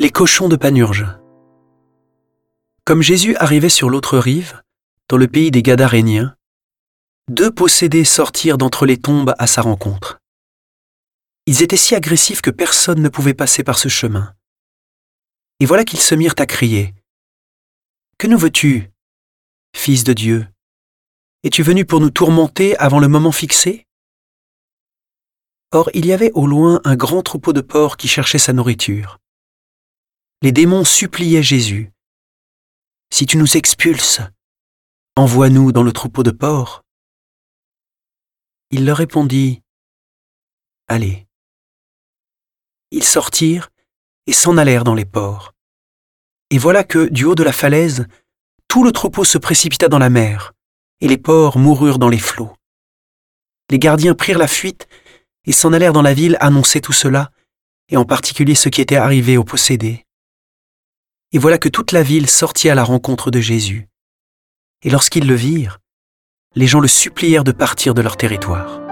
Les cochons de Panurge. Comme Jésus arrivait sur l'autre rive, dans le pays des Gadaréniens, deux possédés sortirent d'entre les tombes à sa rencontre. Ils étaient si agressifs que personne ne pouvait passer par ce chemin. Et voilà qu'ils se mirent à crier. Que nous veux-tu, Fils de Dieu? Es-tu venu pour nous tourmenter avant le moment fixé? Or il y avait au loin un grand troupeau de porcs qui cherchait sa nourriture les démons suppliaient Jésus. Si tu nous expulses, envoie-nous dans le troupeau de porcs. Il leur répondit, Allez. Ils sortirent et s'en allèrent dans les ports. Et voilà que, du haut de la falaise, tout le troupeau se précipita dans la mer, et les porcs moururent dans les flots. Les gardiens prirent la fuite et s'en allèrent dans la ville annoncer tout cela, et en particulier ce qui était arrivé aux possédés. Et voilà que toute la ville sortit à la rencontre de Jésus. Et lorsqu'ils le virent, les gens le supplièrent de partir de leur territoire.